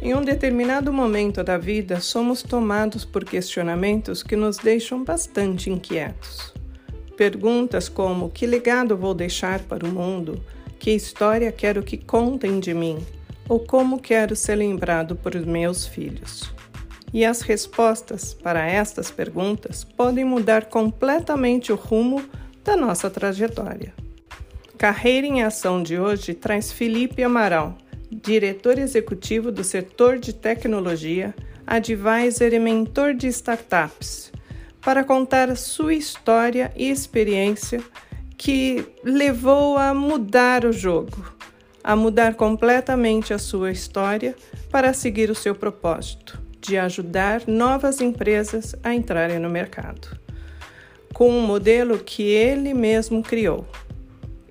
Em um determinado momento da vida, somos tomados por questionamentos que nos deixam bastante inquietos. Perguntas como: que legado vou deixar para o mundo? Que história quero que contem de mim? Ou como quero ser lembrado por meus filhos? E as respostas para estas perguntas podem mudar completamente o rumo da nossa trajetória. Carreira em Ação de hoje traz Felipe Amaral, diretor executivo do setor de tecnologia, advisor e mentor de startups, para contar sua história e experiência que levou a mudar o jogo, a mudar completamente a sua história para seguir o seu propósito de ajudar novas empresas a entrarem no mercado, com um modelo que ele mesmo criou.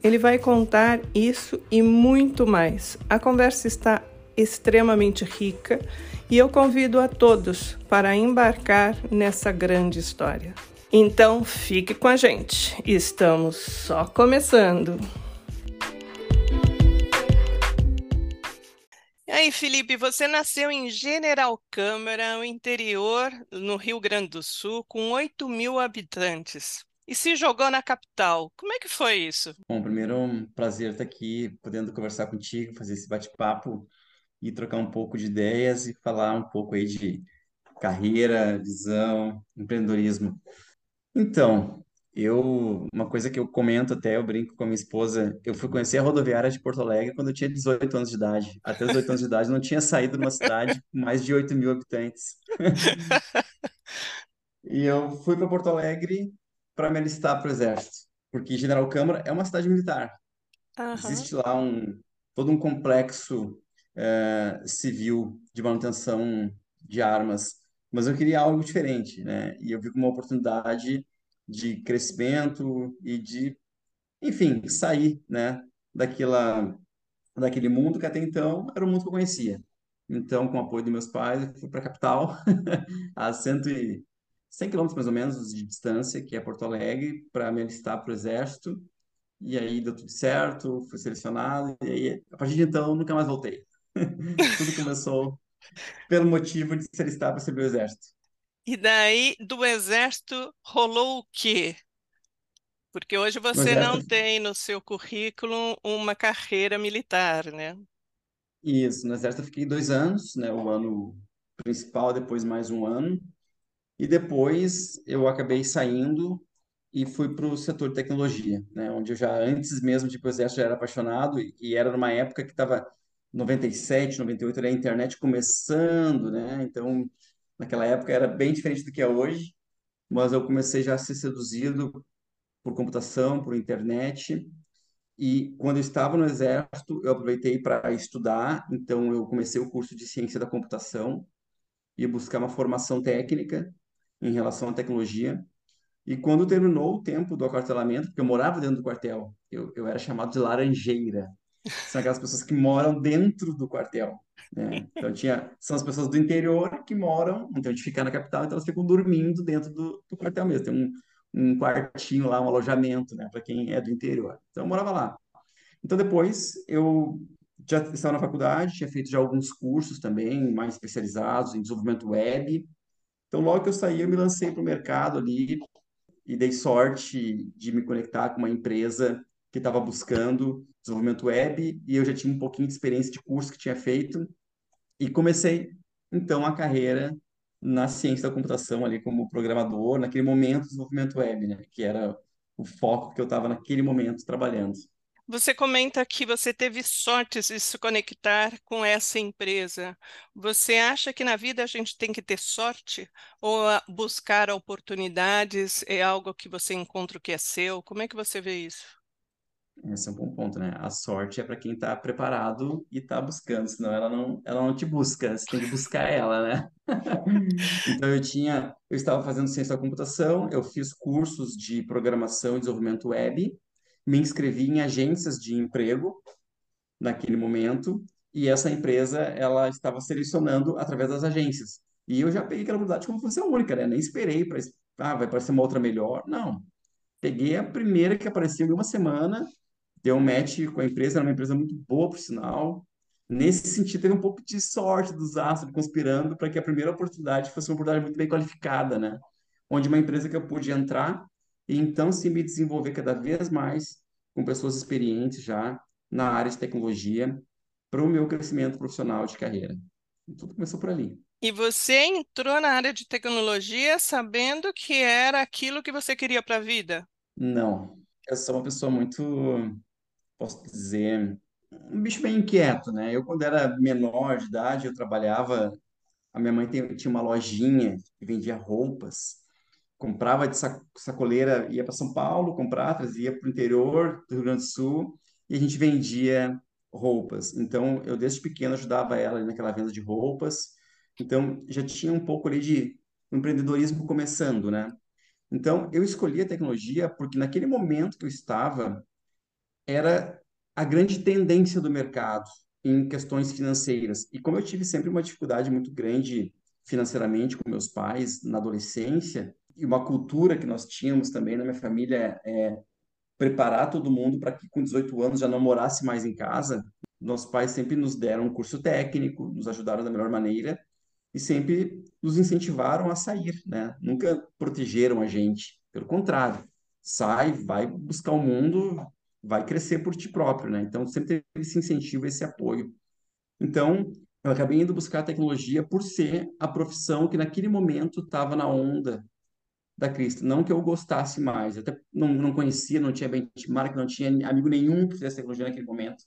Ele vai contar isso e muito mais. A conversa está extremamente rica e eu convido a todos para embarcar nessa grande história. Então fique com a gente, estamos só começando. E aí, Felipe, você nasceu em General Câmara, no interior, no Rio Grande do Sul, com 8 mil habitantes e se jogou na capital. Como é que foi isso? Bom, primeiro é um prazer estar aqui, podendo conversar contigo, fazer esse bate-papo e trocar um pouco de ideias e falar um pouco aí de carreira, visão, empreendedorismo. Então, eu, uma coisa que eu comento até, eu brinco com a minha esposa, eu fui conhecer a rodoviária de Porto Alegre quando eu tinha 18 anos de idade. Até os 18 anos de idade não tinha saído de uma cidade com mais de 8 mil habitantes. E eu fui para Porto Alegre para me alistar para o Exército, porque General Câmara é uma cidade militar. Aham. Existe lá um todo um complexo eh, civil de manutenção de armas, mas eu queria algo diferente, né? E eu vi como uma oportunidade de crescimento e de, enfim, sair, né, daquela daquele mundo que até então era o mundo que eu conhecia. Então, com o apoio dos meus pais, eu fui para a capital, a 100, e- 100 quilômetros mais ou menos de distância, que é Porto Alegre, para me alistar para o Exército. E aí deu tudo certo, fui selecionado, e aí, a partir de então, nunca mais voltei. Tudo começou pelo motivo de se alistar para servir o Exército. E daí, do exército, rolou o quê? Porque hoje você não tem no seu currículo uma carreira militar, né? isso, no Exército eu fiquei dois anos, né, o ano principal, depois mais um ano. E depois eu acabei saindo e fui para o setor de tecnologia, né? Onde eu já, antes mesmo de ir para o exército, já era apaixonado e, e era numa época que estava 97, 98, era a internet começando, né? Então, naquela época era bem diferente do que é hoje, mas eu comecei já a ser seduzido por computação, por internet. E quando eu estava no exército, eu aproveitei para estudar, então eu comecei o curso de ciência da computação e buscar uma formação técnica em relação à tecnologia. E quando terminou o tempo do acartelamento, porque eu morava dentro do quartel, eu, eu era chamado de laranjeira. São aquelas pessoas que moram dentro do quartel, né? Então tinha, são as pessoas do interior que moram, então a gente fica na capital, então elas ficam dormindo dentro do, do quartel mesmo. Tem um, um quartinho lá, um alojamento, né, para quem é do interior. Então eu morava lá. Então depois eu já estava na faculdade, tinha feito já alguns cursos também, mais especializados em desenvolvimento web. Então logo que eu saí, eu me lancei para o mercado ali, e dei sorte de me conectar com uma empresa que estava buscando desenvolvimento web e eu já tinha um pouquinho de experiência de curso que tinha feito e comecei então a carreira na ciência da computação ali como programador, naquele momento desenvolvimento web, né, que era o foco que eu estava naquele momento trabalhando. Você comenta que você teve sorte de se conectar com essa empresa. Você acha que na vida a gente tem que ter sorte ou buscar oportunidades é algo que você encontra o que é seu? Como é que você vê isso? Esse é um bom ponto, né? A sorte é para quem está preparado e está buscando, senão ela não, ela não te busca, você tem que buscar ela, né? Então eu tinha, eu estava fazendo ciência da computação, eu fiz cursos de programação e desenvolvimento web, me inscrevi em agências de emprego naquele momento e essa empresa ela estava selecionando através das agências. E eu já peguei aquela oportunidade como função única, né? Nem esperei para, ah, vai aparecer uma outra melhor. Não. Peguei a primeira que apareceu em uma semana, deu um match com a empresa, era uma empresa muito boa, por sinal, Nesse sentido, teve um pouco de sorte dos astros conspirando para que a primeira oportunidade fosse uma oportunidade muito bem qualificada, né? Onde uma empresa que eu pude entrar e então sim me desenvolver cada vez mais com pessoas experientes já na área de tecnologia para o meu crescimento profissional de carreira. E tudo começou por ali. E você entrou na área de tecnologia sabendo que era aquilo que você queria para a vida? Não, eu sou uma pessoa muito, posso dizer, um bicho bem inquieto, né? Eu, quando era menor de idade, eu trabalhava. A minha mãe tinha uma lojinha que vendia roupas. Comprava de sac- sacoleira, ia para São Paulo comprar, trazia para o interior do Rio Grande do Sul e a gente vendia roupas. Então, eu desde pequeno ajudava ela naquela venda de roupas. Então, já tinha um pouco ali de empreendedorismo começando, né? Então, eu escolhi a tecnologia porque naquele momento que eu estava, era a grande tendência do mercado em questões financeiras. E como eu tive sempre uma dificuldade muito grande financeiramente com meus pais na adolescência, e uma cultura que nós tínhamos também na minha família é preparar todo mundo para que com 18 anos já não morasse mais em casa, nossos pais sempre nos deram um curso técnico, nos ajudaram da melhor maneira e sempre nos incentivaram a sair, né? Nunca protegeram a gente, pelo contrário, sai, vai buscar o mundo, vai crescer por ti próprio, né? Então sempre teve esse incentivo, esse apoio. Então eu acabei indo buscar a tecnologia por ser a profissão que naquele momento estava na onda da Cristo. Não que eu gostasse mais, até não, não conhecia, não tinha benchmark, não tinha amigo nenhum que fizesse tecnologia naquele momento,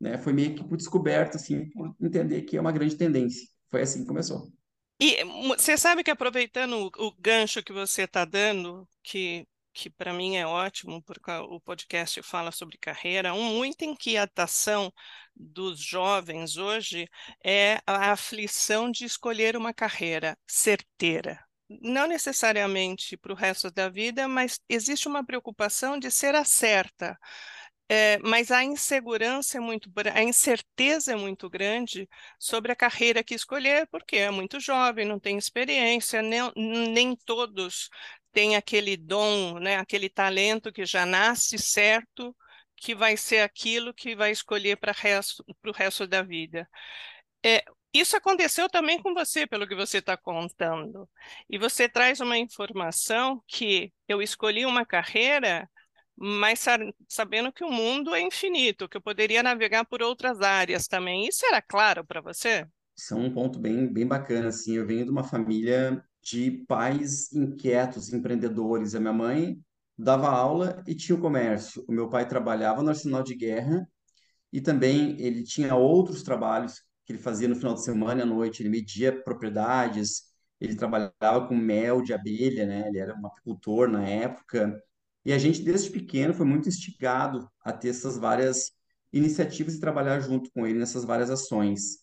né? Foi meio que por descoberta, assim, por entender que é uma grande tendência. Foi assim que começou. E você sabe que aproveitando o, o gancho que você está dando, que, que para mim é ótimo, porque o podcast fala sobre carreira, um, muita inquietação dos jovens hoje é a aflição de escolher uma carreira certeira. Não necessariamente para o resto da vida, mas existe uma preocupação de ser a certa. É, mas a insegurança é muito, a incerteza é muito grande sobre a carreira que escolher, porque é muito jovem, não tem experiência, nem, nem todos têm aquele dom, né, aquele talento que já nasce certo, que vai ser aquilo que vai escolher para resto, o resto da vida. É, isso aconteceu também com você, pelo que você está contando. E você traz uma informação que eu escolhi uma carreira mas sa- sabendo que o mundo é infinito, que eu poderia navegar por outras áreas também. Isso era claro para você? Isso é um ponto bem, bem bacana, assim. Eu venho de uma família de pais inquietos, empreendedores. A minha mãe dava aula e tinha o comércio. O meu pai trabalhava no arsenal de guerra e também ele tinha outros trabalhos que ele fazia no final de semana e à noite. Ele media propriedades, ele trabalhava com mel de abelha, né? Ele era um apicultor na época. E a gente, desde pequeno, foi muito instigado a ter essas várias iniciativas e trabalhar junto com ele nessas várias ações.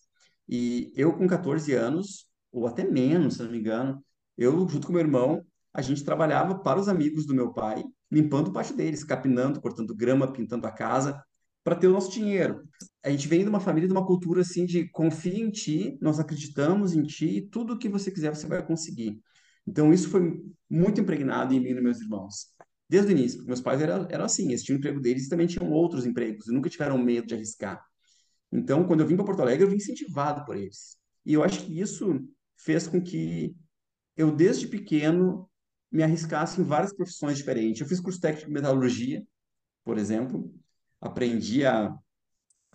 E eu, com 14 anos, ou até menos, se não me engano, eu, junto com meu irmão, a gente trabalhava para os amigos do meu pai, limpando o pátio deles, capinando, cortando grama, pintando a casa, para ter o nosso dinheiro. A gente vem de uma família, de uma cultura assim de confia em ti, nós acreditamos em ti, e tudo que você quiser você vai conseguir. Então isso foi muito impregnado em mim e nos meus irmãos. Desde o início, meus pais eram, eram assim, eles tinham emprego deles e também tinham outros empregos, nunca tiveram medo de arriscar. Então, quando eu vim para Porto Alegre, eu vim incentivado por eles. E eu acho que isso fez com que eu, desde pequeno, me arriscasse em várias profissões diferentes. Eu fiz curso técnico de metalurgia, por exemplo, aprendi a,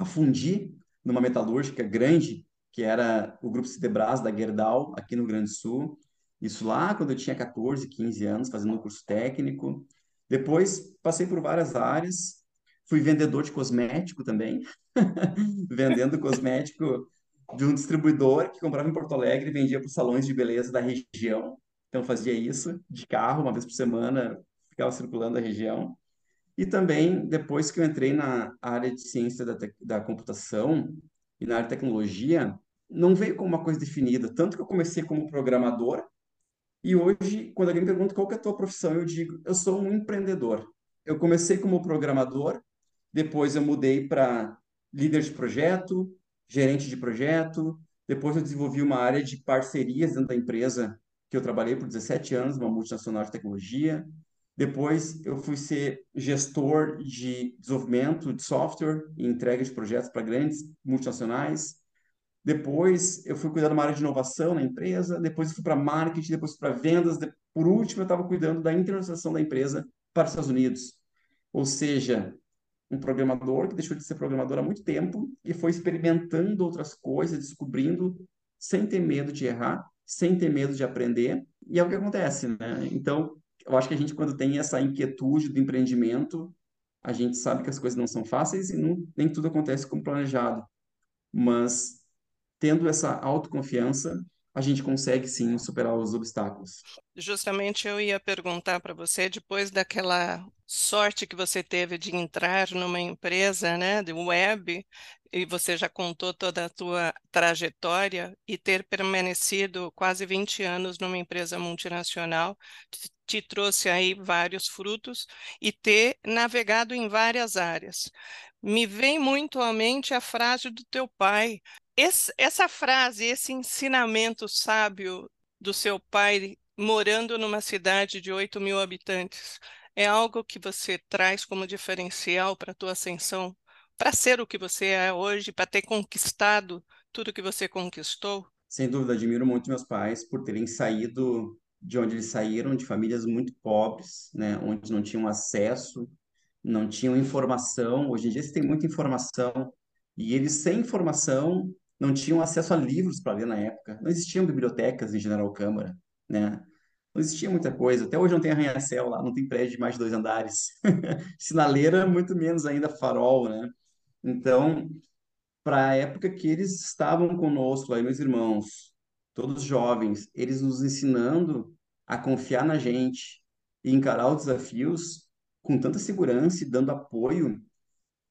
a fundir numa metalúrgica grande, que era o Grupo Sidebras da Gerdau, aqui no Grande Sul. Isso lá quando eu tinha 14, 15 anos, fazendo um curso técnico. Depois, passei por várias áreas. Fui vendedor de cosmético também, vendendo cosmético de um distribuidor que comprava em Porto Alegre e vendia para os salões de beleza da região. Então, fazia isso de carro, uma vez por semana, ficava circulando a região. E também, depois que eu entrei na área de ciência da, da computação e na área de tecnologia, não veio como uma coisa definida. Tanto que eu comecei como programador, e hoje, quando alguém me pergunta qual é a tua profissão, eu digo, eu sou um empreendedor. Eu comecei como programador, depois eu mudei para líder de projeto, gerente de projeto, depois eu desenvolvi uma área de parcerias dentro da empresa que eu trabalhei por 17 anos, uma multinacional de tecnologia. Depois eu fui ser gestor de desenvolvimento de software e entrega de projetos para grandes multinacionais. Depois eu fui cuidar de uma área de inovação na empresa. Depois eu fui para marketing, depois para vendas. Por último, eu estava cuidando da internacionalização da empresa para os Estados Unidos. Ou seja, um programador que deixou de ser programador há muito tempo e foi experimentando outras coisas, descobrindo, sem ter medo de errar, sem ter medo de aprender. E é o que acontece, né? Então, eu acho que a gente, quando tem essa inquietude do empreendimento, a gente sabe que as coisas não são fáceis e não, nem tudo acontece como planejado. Mas, tendo essa autoconfiança, a gente consegue sim superar os obstáculos. Justamente eu ia perguntar para você, depois daquela sorte que você teve de entrar numa empresa, né, de web, e você já contou toda a tua trajetória e ter permanecido quase 20 anos numa empresa multinacional, te, trouxe aí vários frutos e ter navegado em várias áreas. Me vem muito à mente a frase do teu pai, esse, essa frase, esse ensinamento sábio do seu pai morando numa cidade de 8 mil habitantes, é algo que você traz como diferencial para a tua ascensão, para ser o que você é hoje, para ter conquistado tudo que você conquistou? Sem dúvida, admiro muito meus pais por terem saído de onde eles saíram, de famílias muito pobres, né, onde não tinham acesso, não tinham informação. Hoje em dia você tem muita informação e eles sem informação não tinham acesso a livros para ler na época. Não existiam bibliotecas em General Câmara, né? Não existia muita coisa. Até hoje não tem arranha-céu lá, não tem prédio de mais de dois andares. Sinaleira, muito menos ainda farol, né? Então, para a época que eles estavam conosco, aí meus irmãos, todos jovens, eles nos ensinando a confiar na gente e encarar os desafios com tanta segurança e dando apoio,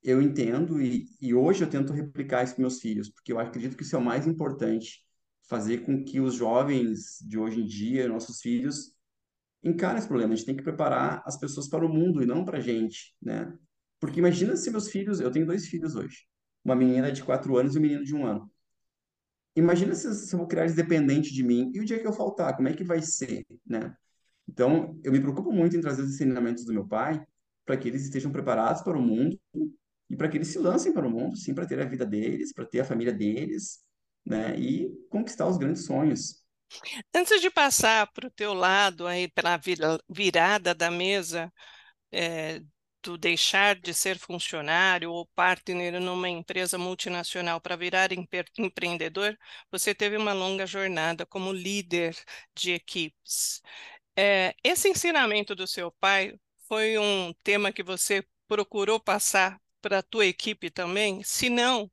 eu entendo e, e hoje eu tento replicar isso para meus filhos, porque eu acredito que isso é o mais importante, fazer com que os jovens de hoje em dia, nossos filhos, encarem esse problema. A gente tem que preparar as pessoas para o mundo e não para a gente, né? Porque imagina se meus filhos, eu tenho dois filhos hoje, uma menina de quatro anos e um menino de um ano. Imagina se, se eu vou criar eles dependentes de mim e o dia que eu faltar, como é que vai ser, né? Então, eu me preocupo muito em trazer os ensinamentos do meu pai para que eles estejam preparados para o mundo e para que eles se lancem para o mundo, sim, para ter a vida deles, para ter a família deles, né, e conquistar os grandes sonhos. Antes de passar para o teu lado aí pela virada da mesa é, do deixar de ser funcionário ou partner numa empresa multinacional para virar empreendedor, você teve uma longa jornada como líder de equipes. É, esse ensinamento do seu pai foi um tema que você procurou passar para a tua equipe também? Se não,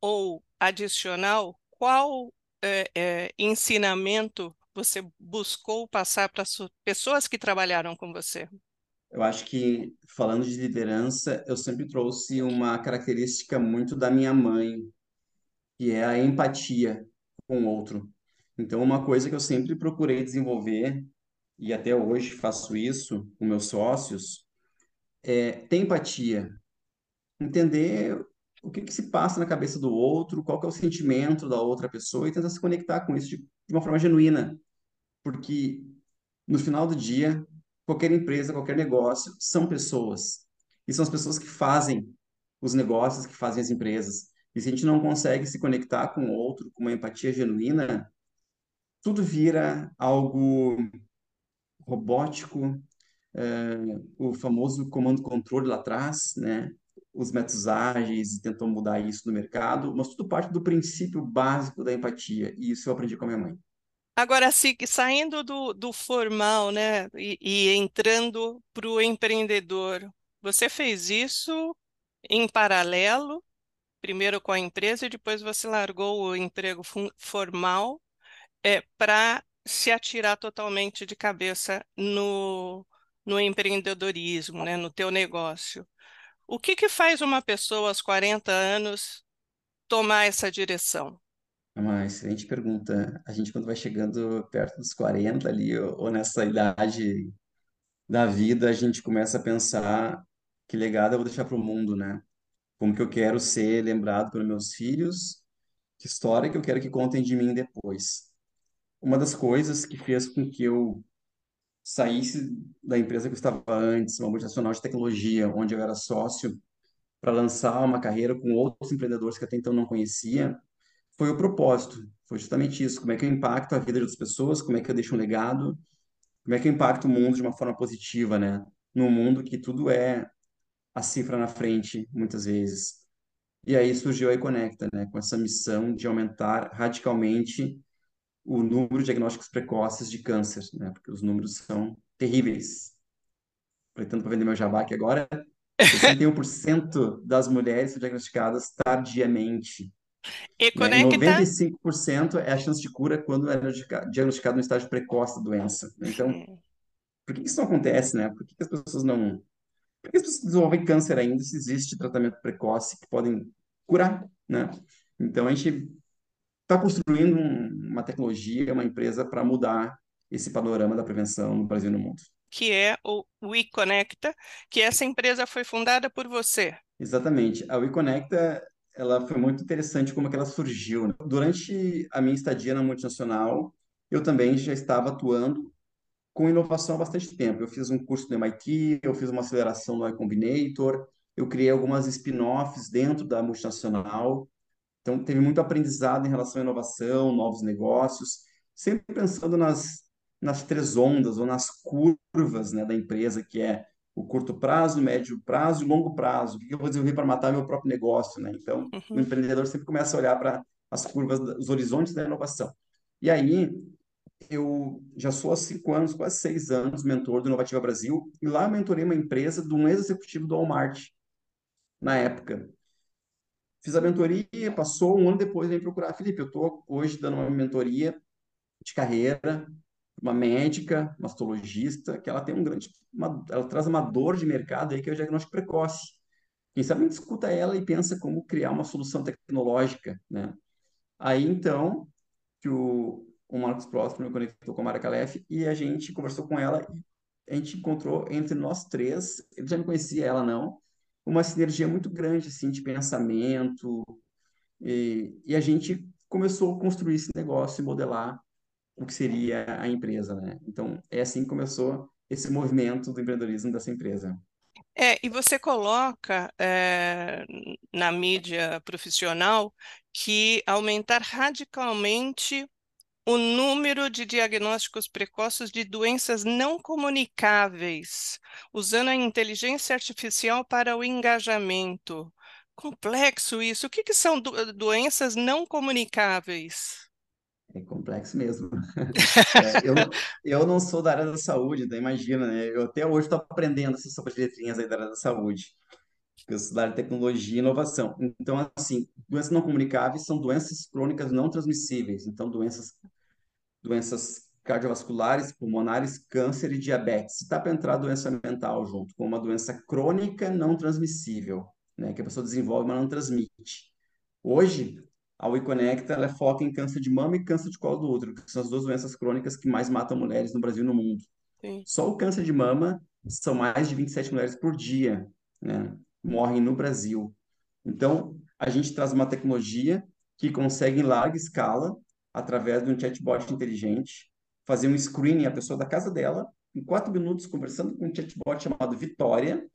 ou adicional, qual é, é, ensinamento você buscou passar para as pessoas que trabalharam com você? Eu acho que, falando de liderança, eu sempre trouxe uma característica muito da minha mãe, que é a empatia com o outro. Então, uma coisa que eu sempre procurei desenvolver, e até hoje faço isso com meus sócios, é ter empatia entender o que que se passa na cabeça do outro, qual é o sentimento da outra pessoa e tentar se conectar com isso de, de uma forma genuína. Porque no final do dia, qualquer empresa, qualquer negócio são pessoas. E são as pessoas que fazem os negócios, que fazem as empresas. E se a gente não consegue se conectar com o outro com uma empatia genuína, tudo vira algo robótico, é, o famoso comando-controle lá atrás, né? Os métodos ágeis e tentou mudar isso no mercado, mas tudo parte do princípio básico da empatia, e isso eu aprendi com a minha mãe. Agora, saindo do, do formal, né, e, e entrando para o empreendedor, você fez isso em paralelo, primeiro com a empresa e depois você largou o emprego formal é, para se atirar totalmente de cabeça no, no empreendedorismo, né, no teu negócio. O que que faz uma pessoa aos 40 anos tomar essa direção? É uma excelente pergunta. A gente, quando vai chegando perto dos 40 ali, ou, nessa idade da vida, a gente começa a pensar que legado eu vou deixar para o mundo, né? Como que eu quero ser lembrado pelos meus filhos? Que história que eu quero que contem de mim depois? Uma das coisas que fez com que eu saísse da empresa que eu estava antes, uma multinacional de tecnologia, onde eu era sócio, para lançar uma carreira com outros empreendedores que até então não conhecia, foi o propósito. Foi justamente isso. Como é que eu impacto a vida de outras pessoas? Como é que eu deixo um legado? Como é que eu impacto o mundo de uma forma positiva, né? Num mundo que tudo é a cifra na frente, muitas vezes. E aí surgiu a iConecta, né? Com essa missão de aumentar radicalmente o número de diagnósticos precoces de câncer, né? Porque os números são terríveis. Aproveitando para vender meu jabá aqui agora, 61% das mulheres são diagnosticadas tardiamente, E né? Conecta. 95% é a chance de cura quando é diagnosticado no estágio precoce da doença. Então, Sim. por que isso não acontece, né? Por que que as pessoas não... Por que as pessoas desenvolvem câncer ainda se existe tratamento precoce que podem curar, né? Então, a gente está construindo um- uma tecnologia, uma empresa para mudar esse panorama da prevenção no Brasil e no mundo. que é o WeConecta, que essa empresa foi fundada por você. Exatamente. A WeConecta, ela foi muito interessante como que ela surgiu. né? Durante a minha estadia na multinacional, eu também já estava atuando com inovação há bastante tempo. Eu fiz um curso no MIT, eu fiz uma aceleração no Y Combinator, eu criei algumas spin-offs dentro da multinacional. Então, teve muito aprendizado em relação à inovação, novos negócios, sempre pensando nas, nas três ondas ou nas curvas, né, da empresa, que é o curto prazo, médio prazo e longo prazo. O que eu vou desenvolver para matar meu próprio negócio, né? Então, o Uhum. empreendedor sempre começa a olhar para as curvas, os horizontes da inovação. E aí, eu já sou há cinco anos, quase seis anos, mentor do Inovativa Brasil, e lá eu mentorei uma empresa de um ex-executivo do Walmart, na época. Fiz a mentoria, passou um ano depois, vem procurar. Felipe, eu estou hoje dando uma mentoria de carreira, uma médica, mastologista, que ela tem um grande, uma, ela traz uma dor de mercado aí que é o diagnóstico precoce. Quem sabe a gente escuta ela e pensa como criar uma solução tecnológica, né? Aí então que o, o Marcos Próximo me conectou com a Mara Calef e a gente conversou com ela e a gente encontrou entre nós três, ele já me conhecia, ela não, uma sinergia muito grande assim de pensamento, e, e a gente começou a construir esse negócio e modelar o que seria a empresa, né? Então, é assim que começou esse movimento do empreendedorismo dessa empresa. É, e você coloca é, na mídia profissional que aumentar radicalmente o número de diagnósticos precoces de doenças não comunicáveis, usando a inteligência artificial para o engajamento. Complexo isso. O que que são do- doenças não comunicáveis? É complexo mesmo. É, eu, eu não sou da área da saúde, então imagina, né? Eu até hoje estou aprendendo essas sopas de letrinhas aí da área da saúde, eu sou da área de tecnologia e inovação. Então, assim, doenças não comunicáveis são doenças crônicas não transmissíveis. Então, doenças doenças cardiovasculares, pulmonares, câncer e diabetes. Está para entrar doença mental junto, com uma doença crônica não transmissível, né, que a pessoa desenvolve, mas não transmite. Hoje, a WeConnecta ela foca em câncer de mama e câncer de colo do útero, que são as duas doenças crônicas que mais matam mulheres no Brasil e no mundo. Sim. Só o câncer de mama são mais de 27 mulheres por dia, né? Morrem no Brasil. Então, a gente traz uma tecnologia que consegue em larga escala, através de um chatbot inteligente, fazer um screening a pessoa da casa dela, em quatro minutos, conversando com um chatbot chamado Vitória,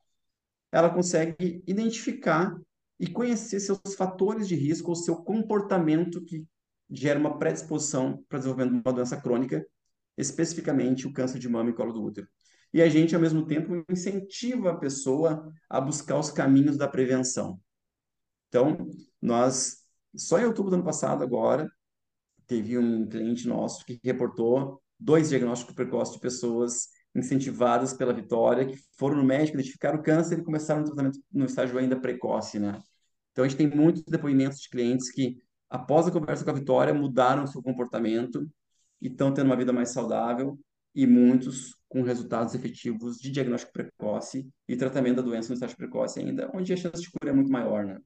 ela consegue identificar e conhecer seus fatores de risco ou seu comportamento que gera uma predisposição para desenvolvimento de uma doença crônica, especificamente o câncer de mama e colo do útero. E a gente, ao mesmo tempo, incentiva a pessoa a buscar os caminhos da prevenção. Então, nós, só em outubro do ano passado, agora, teve um cliente nosso que reportou dois diagnósticos precoces de pessoas incentivadas pela Vitória, que foram no médico, identificaram o câncer e começaram o tratamento no estágio ainda precoce, né? Então, a gente tem muitos depoimentos de clientes que, após a conversa com a Vitória, mudaram o seu comportamento e estão tendo uma vida mais saudável e muitos com resultados efetivos de diagnóstico precoce e tratamento da doença no estágio precoce ainda, onde a chance de cura é muito maior, né?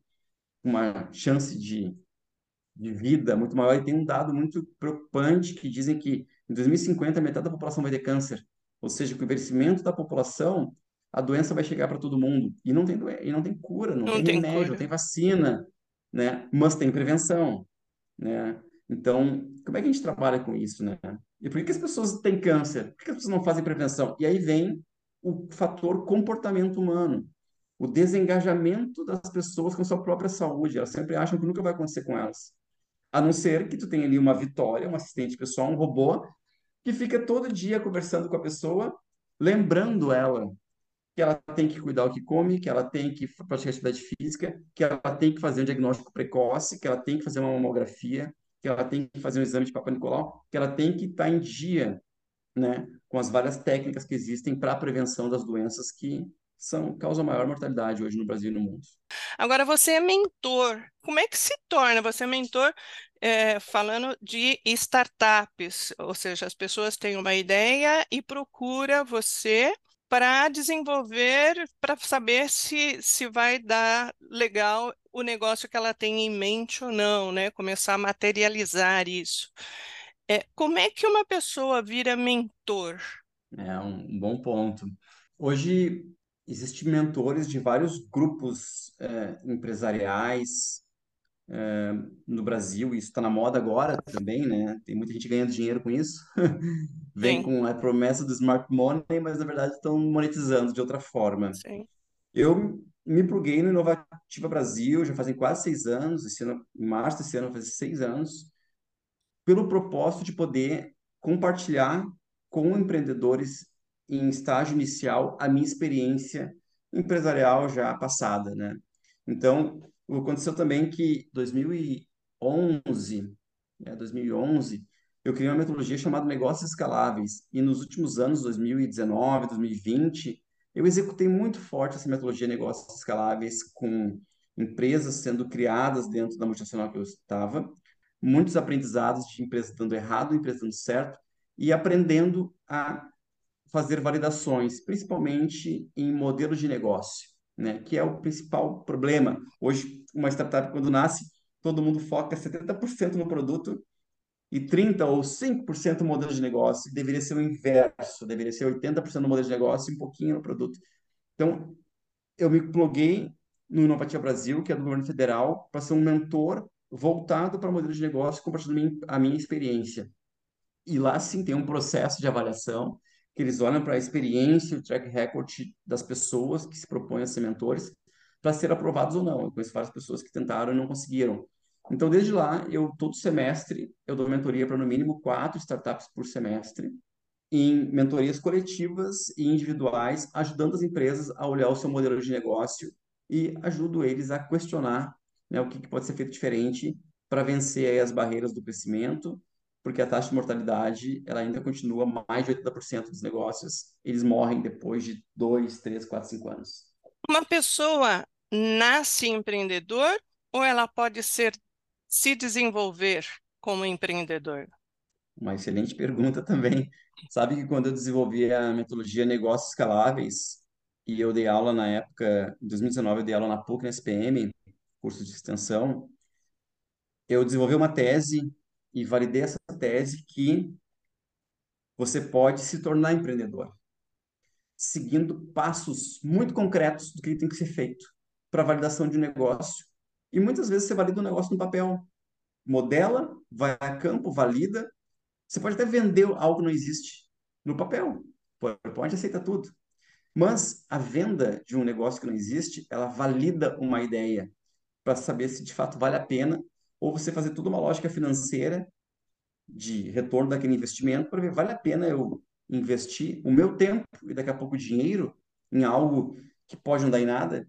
Uma chance de de vida muito maior. E tem um dado muito preocupante que dizem que em 2050 metade da população vai ter câncer. Ou seja, com o envelhecimento da população, a doença vai chegar para todo mundo. E não tem, e não tem cura, não Não tem tem remédio, não cura. tem vacina, né? Mas tem prevenção, né? Então, como é que a gente trabalha com isso, né? E por que, que as pessoas têm câncer? Por que, que as pessoas não fazem prevenção? E aí vem o fator comportamento humano, o desengajamento das pessoas com sua própria saúde. Elas sempre acham que nunca vai acontecer com elas. A não ser que tu tenha ali uma Vitória, um assistente pessoal, um robô, que fica todo dia conversando com a pessoa, lembrando ela que ela tem que cuidar o que come, que ela tem que praticar atividade física, que ela tem que fazer um diagnóstico precoce, que ela tem que fazer uma mamografia, que ela tem que fazer um exame de Papa Nicolau, que ela tem que estar em dia, né, com as várias técnicas que existem para a prevenção das doenças que são causam maior mortalidade hoje no Brasil e no mundo. Agora você é mentor. Como é que se torna? Você é mentor é, falando de startups, ou seja, as pessoas têm uma ideia e procura você para desenvolver, para saber se, se vai dar legal o negócio que ela tem em mente ou não, né? Começar a materializar isso. É, como é que uma pessoa vira mentor? É um bom ponto. Hoje existem mentores de vários grupos é, empresariais é, no Brasil, isso está na moda agora também, né? Tem muita gente ganhando dinheiro com isso. Vem Sim, com a promessa do smart money, mas na verdade estão monetizando de outra forma. sim. Eu me pluguei no Inovativa Brasil, já fazem quase seis anos, esse ano, em março desse ano, faz seis anos, pelo propósito de poder compartilhar com empreendedores em estágio inicial a minha experiência empresarial já passada, né? Então, aconteceu também que 2011, né, 2011, eu criei uma metodologia chamada Negócios Escaláveis. E nos últimos anos, 2019, 2020, eu executei muito forte essa metodologia Negócios Escaláveis com empresas sendo criadas dentro da multinacional que eu estava muitos aprendizados de empresa dando errado, empresa dando certo, e aprendendo a fazer validações, principalmente em modelos de negócio, né? Que é o principal problema. Hoje, uma startup, quando nasce, todo mundo foca 70% no produto e 30% ou 5% no modelo de negócio. Deveria ser o inverso, deveria ser 80% no modelo de negócio e um pouquinho no produto. Então, eu me pluguei no Inovativa Brasil, que é do governo federal, para ser um mentor voltado para modelo de negócio, compartilhando a minha experiência. E lá sim tem um processo de avaliação, que eles olham para a experiência, o track record das pessoas que se propõem a ser mentores, para ser aprovados ou não. Eu conheço várias pessoas que tentaram e não conseguiram. Então, desde lá, eu todo semestre eu dou mentoria para no mínimo quatro startups por semestre, em mentorias coletivas e individuais, ajudando as empresas a olhar o seu modelo de negócio e ajudo eles a questionar né, o que, que pode ser feito diferente para vencer as barreiras do crescimento, porque a taxa de mortalidade ela ainda continua mais de 80% dos negócios, eles morrem depois de 2, 3, 4, 5 anos. Uma pessoa nasce empreendedor ou ela pode ser se desenvolver como empreendedor? Uma excelente pergunta também. Sabe que quando eu desenvolvi a metodologia Negócios Escaláveis, e eu dei aula na época, em 2019, eu dei aula na PUC, na SPM, curso de extensão, eu desenvolvi uma tese e validei essa tese que você pode se tornar empreendedor, seguindo passos muito concretos do que tem que ser feito para validação de um negócio. E muitas vezes você valida um negócio no papel, modela, vai a campo, valida. Você pode até vender algo que não existe no papel. PowerPoint aceita tudo. Mas a venda de um negócio que não existe, ela valida uma ideia para saber se de fato vale a pena ou você fazer toda uma lógica financeira de retorno daquele investimento para ver vale a pena eu investir o meu tempo e daqui a pouco dinheiro em algo que pode não dar em nada.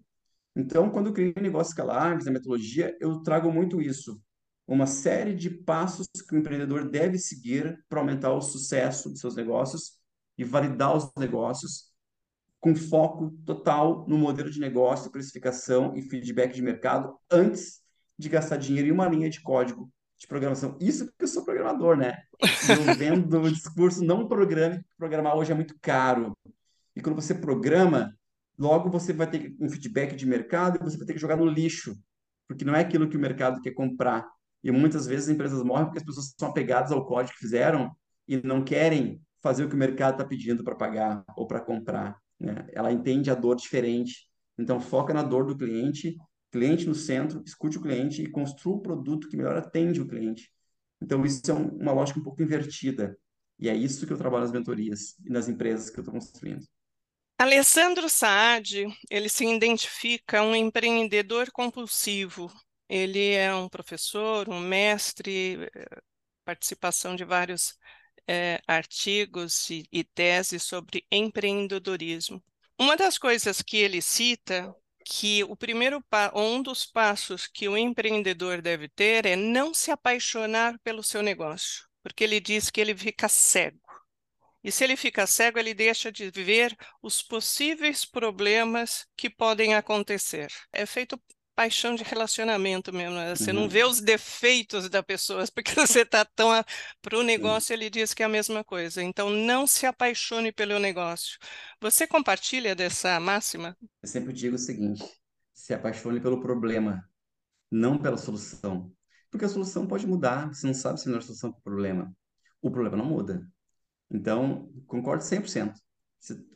Então, quando eu criei o negócio escalar, na metodologia, eu trago muito isso. Uma série de passos que o empreendedor deve seguir para aumentar o sucesso de seus negócios e validar os negócios com foco total no modelo de negócio, precificação e feedback de mercado antes de gastar dinheiro em uma linha de código de programação. Isso porque eu sou programador, né? Eu vendo o discurso, não programe, programar hoje é muito caro. E quando você programa, logo você vai ter um feedback de mercado e você vai ter que jogar no lixo, porque não é aquilo que o mercado quer comprar. E muitas vezes as empresas morrem porque as pessoas são apegadas ao código que fizeram e não querem fazer o que o mercado está pedindo para pagar ou para comprar. Né? Ela entende a dor diferente. Então, foca na dor do cliente cliente no centro, escute o cliente e construa o produto que melhor atende o cliente. Então, isso é um, uma lógica um pouco invertida. E é isso que eu trabalho nas mentorias e nas empresas que eu estou construindo. Alessandro Saad, ele se identifica um empreendedor compulsivo. Ele é um professor, um mestre, eh, participação de vários é, artigos e, e teses sobre empreendedorismo. Uma das coisas que ele cita que o primeiro um dos passos que o empreendedor deve ter é não se apaixonar pelo seu negócio, porque ele diz que ele fica cego. E se ele fica cego, ele deixa de ver os possíveis problemas que podem acontecer. É feito paixão de relacionamento mesmo. Né? Você uhum. não vê os defeitos da pessoa, porque você está tão. Para o negócio, ele diz que é a mesma coisa. Então, não se apaixone pelo negócio. Você compartilha dessa máxima? Eu sempre digo o seguinte: se apaixone pelo problema, não pela solução. Porque a solução pode mudar, você não sabe se é a solução para o problema. O problema não muda. Então, concordo 100%.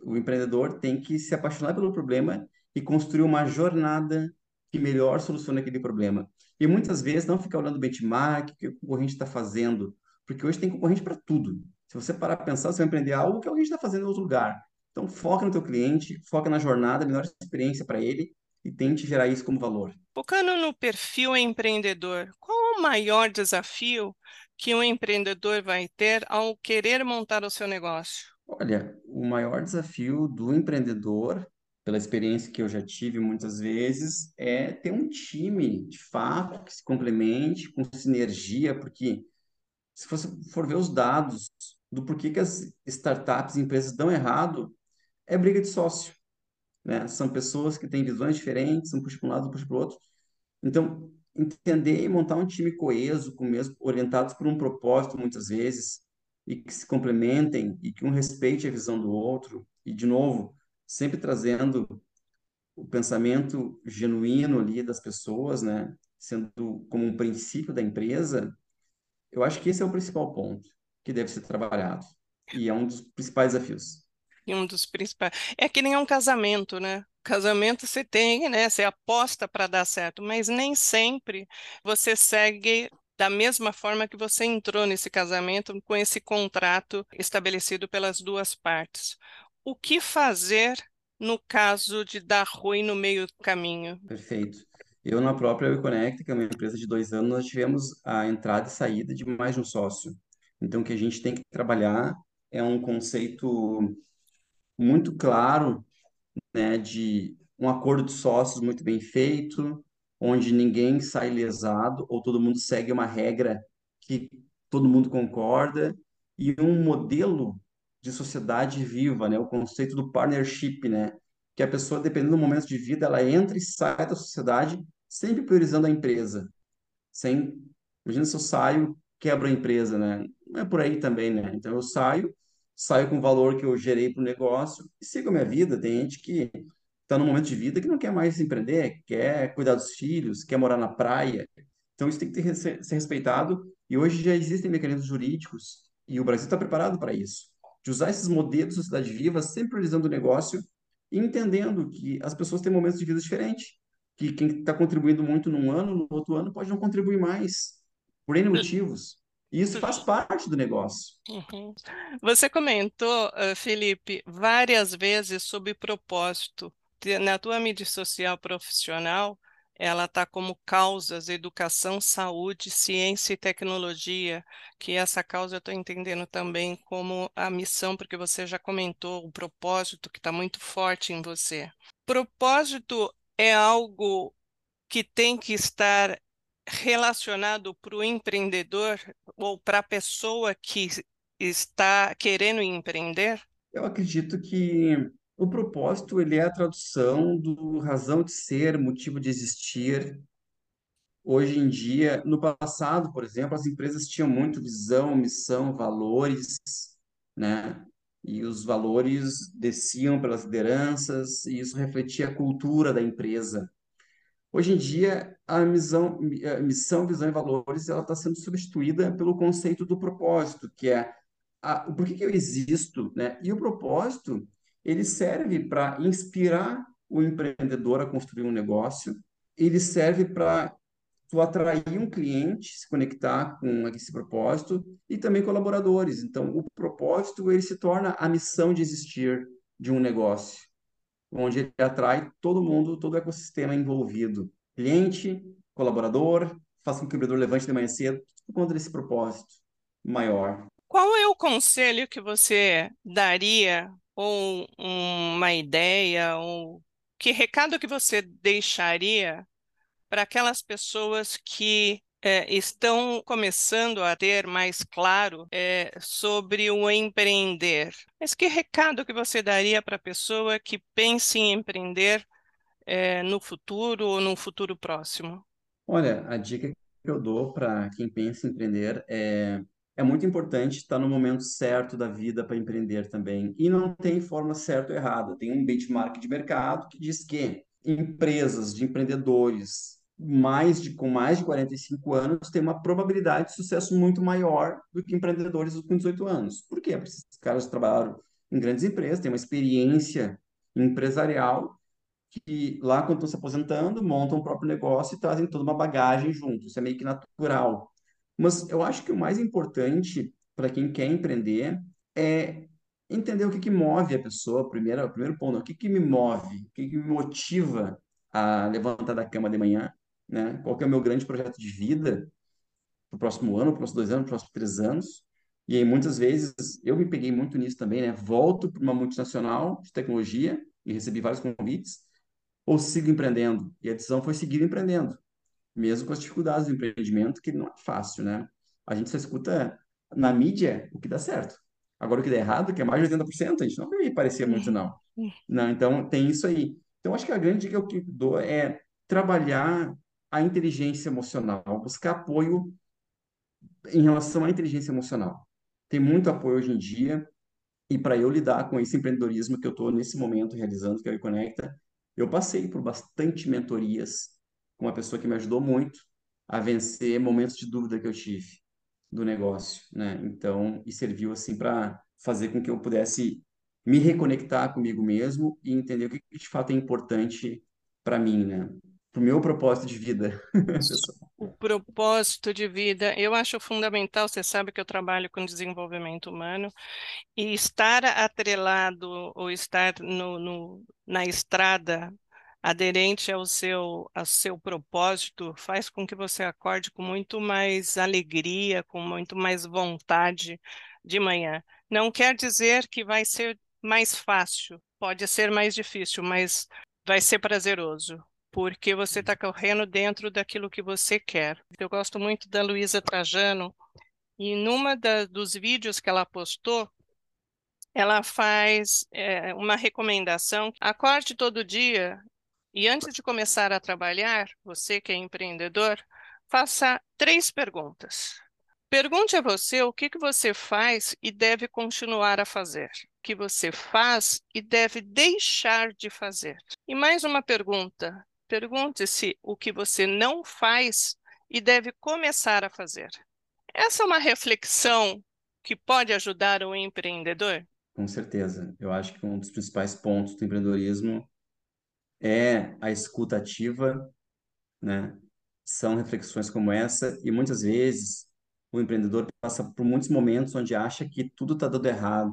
O empreendedor tem que se apaixonar pelo problema e construir uma jornada que melhor soluciona aquele problema. E muitas vezes não ficar olhando o benchmark, o que o concorrente está fazendo, porque hoje tem concorrente para tudo. Se você parar para pensar, você vai empreender algo que alguém está fazendo em outro lugar. Então, foca no teu cliente, foca na jornada, melhor experiência para ele e tente gerar isso como valor. Focando no perfil empreendedor, qual o maior desafio que um empreendedor vai ter ao querer montar o seu negócio? Olha, o maior desafio do empreendedor pela experiência que eu já tive muitas vezes, é ter um time, de fato, que se complemente, com sinergia, porque se você for ver os dados do porquê que as startups e empresas dão errado, é briga de sócio. Né? São pessoas que têm visões diferentes, um puxa para um lado, um puxa para o outro. Então, entender e montar um time coeso, com mesmo, orientados por um propósito, muitas vezes, e que se complementem, e que um respeite a visão do outro, e, de novo, sempre trazendo o pensamento genuíno ali das pessoas, né? Sendo como um princípio da empresa, eu acho que esse é o principal ponto que deve ser trabalhado. E é um dos principais desafios. E um dos principais. É que nem um casamento, né? Casamento você tem, né? Você aposta para dar certo, mas nem sempre você segue da mesma forma que você entrou nesse casamento com esse contrato estabelecido pelas duas partes o que fazer no caso de dar ruim no meio do caminho? Perfeito. Eu, na própria WeConnect, que é uma empresa de dois anos, nós tivemos a entrada e saída de mais de um sócio. Então, o que a gente tem que trabalhar é um conceito muito claro, né, de um acordo de sócios muito bem feito, onde ninguém sai lesado ou todo mundo segue uma regra que todo mundo concorda e um modelo de sociedade viva, né? O conceito do partnership, né? Que a pessoa, dependendo do momento de vida, ela entra e sai da sociedade, sempre priorizando a empresa. Sem, imagina se eu saio, quebro a empresa, né? Não é por aí também, né? Então eu saio, saio com o valor que eu gerei para o negócio e sigo a minha vida. Tem gente que está num momento de vida que não quer mais empreender, quer cuidar dos filhos, quer morar na praia. Então isso tem que ter, ser respeitado e hoje já existem mecanismos jurídicos e o Brasil está preparado para isso de usar esses modelos de sociedade viva, sempre priorizando o negócio e entendendo que as pessoas têm momentos de vida diferentes, que quem está contribuindo muito num ano, no outro ano, pode não contribuir mais, por N motivos. E isso faz parte do negócio. Uhum. Você comentou, Felipe, várias vezes sobre propósito. Na tua mídia social profissional, ela está como causas educação, saúde, ciência e tecnologia, que essa causa eu estou entendendo também como a missão, porque você já comentou o propósito que está muito forte em você. Propósito é algo que tem que estar relacionado para o empreendedor ou para a pessoa que está querendo empreender? Eu acredito que o propósito, ele é a tradução do razão de ser, motivo de existir. Hoje em dia, no passado, por exemplo, as empresas tinham muito visão, missão, valores, né? E os valores desciam pelas lideranças e isso refletia a cultura da empresa. Hoje em dia, a missão, a missão, visão e valores, ela está sendo substituída pelo conceito do propósito, que é a, por que que eu existo, né? E o propósito ele serve para inspirar o empreendedor a construir um negócio, ele serve para tu atrair um cliente, se conectar com esse propósito e também colaboradores. Então, o propósito ele se torna a missão de existir de um negócio, onde ele atrai todo mundo, todo o ecossistema envolvido, cliente, colaborador, faz com que o empreendedor levante de manhã cedo, por conta desse propósito maior. Qual é o conselho que você daria ou uma ideia ou que recado que você deixaria para aquelas pessoas que é, estão começando a ter mais claro é, sobre o empreender. Mas que recado que você daria para a pessoa que pense em empreender é, no futuro ou num futuro próximo? Olha, a dica que eu dou para quem pensa em empreender é é muito importante estar no momento certo da vida para empreender também. E não tem forma certa ou errada. Tem um benchmark de mercado que diz que empresas de empreendedores mais de, com mais de 45 anos têm uma probabilidade de sucesso muito maior do que empreendedores com 18 anos. Por quê? Porque esses caras trabalharam em grandes empresas, têm uma experiência empresarial que lá, quando estão se aposentando, montam o próprio negócio e trazem toda uma bagagem junto. Isso é meio que natural. Mas eu acho que o mais importante para quem quer empreender é entender o que, que move a pessoa, primeiro, o primeiro ponto, o que, que me move, o que, que me motiva a levantar da cama de manhã, né? Qual que é o meu grande projeto de vida para o próximo ano, para os próximos dois anos, para os próximos três anos. E aí, muitas vezes, eu me peguei muito nisso também, né? Volto para uma multinacional de tecnologia e recebi vários convites, ou sigo empreendendo. E a decisão foi seguir empreendendo, mesmo com as dificuldades do empreendimento, que não é fácil, né? A gente só escuta na mídia o que dá certo. Agora, o que dá errado, que é mais de 80%, a gente não me parecia muito, não. Não, então, tem isso aí. Então, acho que a grande dica que eu dou é trabalhar a inteligência emocional, buscar apoio em relação à inteligência emocional. Tem muito apoio hoje em dia, e para eu lidar com esse empreendedorismo que eu estou nesse momento realizando, que é o Conecta, eu passei por bastante mentorias com uma pessoa que me ajudou muito a vencer momentos de dúvida que eu tive do negócio, né? Então, e serviu assim para fazer com que eu pudesse me reconectar comigo mesmo e entender o que de fato é importante para mim, né? Para o meu propósito de vida, O propósito de vida, eu acho fundamental. Você sabe que eu trabalho com desenvolvimento humano e estar atrelado ou estar no, no na estrada aderente ao seu, ao seu propósito faz com que você acorde com muito mais alegria, com muito mais vontade de manhã. Não quer dizer que vai ser mais fácil, pode ser mais difícil, mas vai ser prazeroso, porque você está correndo dentro daquilo que você quer. Eu gosto muito da Luísa Trajano, e numa da, dos vídeos que ela postou, ela faz é, uma recomendação: acorde todo dia e antes de começar a trabalhar, você que é empreendedor, faça três perguntas. Pergunte a você o que, que você faz e deve continuar a fazer, o que você faz e deve deixar de fazer. E mais uma pergunta: pergunte-se o que você não faz e deve começar a fazer. Essa é uma reflexão que pode ajudar o empreendedor? Com certeza. Eu acho que um dos principais pontos do empreendedorismo é a escuta ativa, né? São reflexões como essa e muitas vezes o empreendedor passa por muitos momentos onde acha que tudo está dando errado,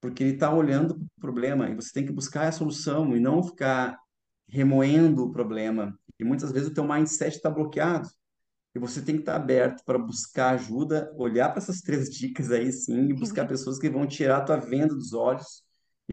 porque ele está olhando para o problema e você tem que buscar a solução e não ficar remoendo o problema. E muitas vezes o teu mindset está bloqueado e você tem que estar tá aberto para buscar ajuda, olhar para essas três dicas aí sim e buscar pessoas que vão tirar a tua venda dos olhos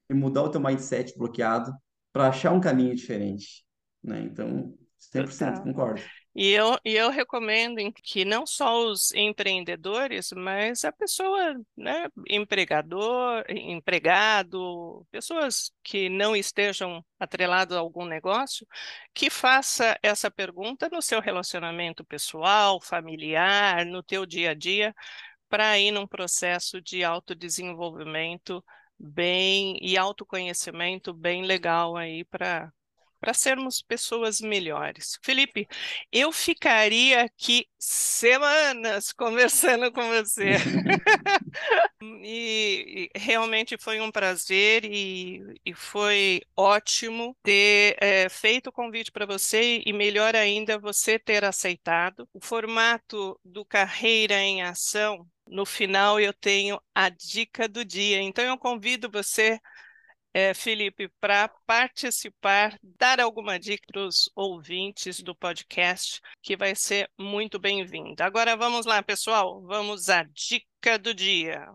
e mudar o teu mindset bloqueado para achar um caminho diferente, né? Então, 100% Total. concordo. E eu, e eu recomendo que não só os empreendedores, mas a pessoa, né, empregador, empregado, pessoas que não estejam atreladas a algum negócio, que faça essa pergunta no seu relacionamento pessoal, familiar, no teu dia a dia, para ir num processo de autodesenvolvimento bem e autoconhecimento bem legal aí para para sermos pessoas melhores. Felipe, eu ficaria aqui semanas conversando com você. e, e, realmente foi um prazer e, e foi ótimo ter é, feito o convite para você e melhor ainda você ter aceitado. O formato do Carreira em Ação no final eu tenho a dica do dia. Então eu convido você é, Felipe, para participar, dar alguma dica para os ouvintes do podcast, que vai ser muito bem-vinda. Agora vamos lá, pessoal, vamos à dica do dia.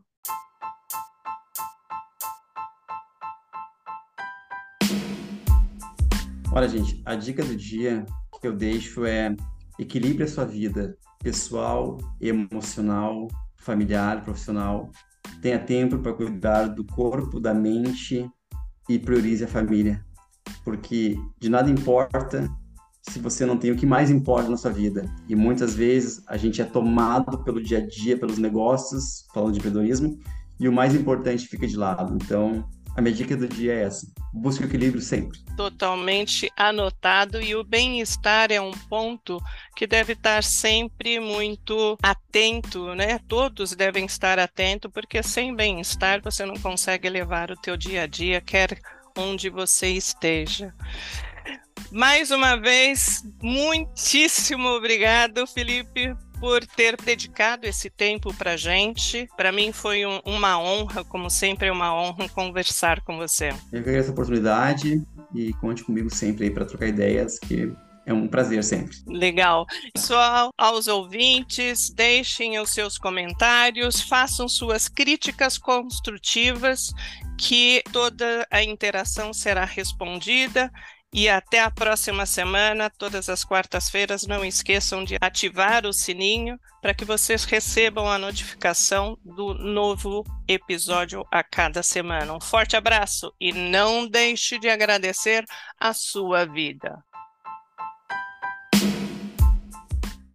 Olha, gente, a dica do dia que eu deixo é equilibre a sua vida pessoal, emocional, familiar, profissional. Tenha tempo para cuidar do corpo, da mente e priorize a família. Porque de nada importa se você não tem o que mais importa na sua vida. E muitas vezes a gente é tomado pelo dia a dia, pelos negócios, falando de empreendedorismo, e o mais importante fica de lado. Então, a minha dica do dia é essa: busque o equilíbrio sempre. Totalmente anotado, e o bem-estar é um ponto que deve estar sempre muito atento, né? Todos devem estar atentos, porque sem bem-estar você não consegue levar o teu dia a dia, quer onde você esteja. Mais uma vez, muitíssimo obrigado, Felipe, por ter dedicado esse tempo para gente. Para mim foi um, uma honra, como sempre é uma honra conversar com você. Eu agradeço a oportunidade e conte comigo sempre aí para trocar ideias, que é um prazer sempre. Legal. Pessoal, aos ouvintes, deixem os seus comentários, façam suas críticas construtivas, que toda a interação será respondida e até a próxima semana, todas as quartas-feiras. Não esqueçam de ativar o sininho para que vocês recebam a notificação do novo episódio a cada semana. Um forte abraço e não deixe de agradecer a sua vida.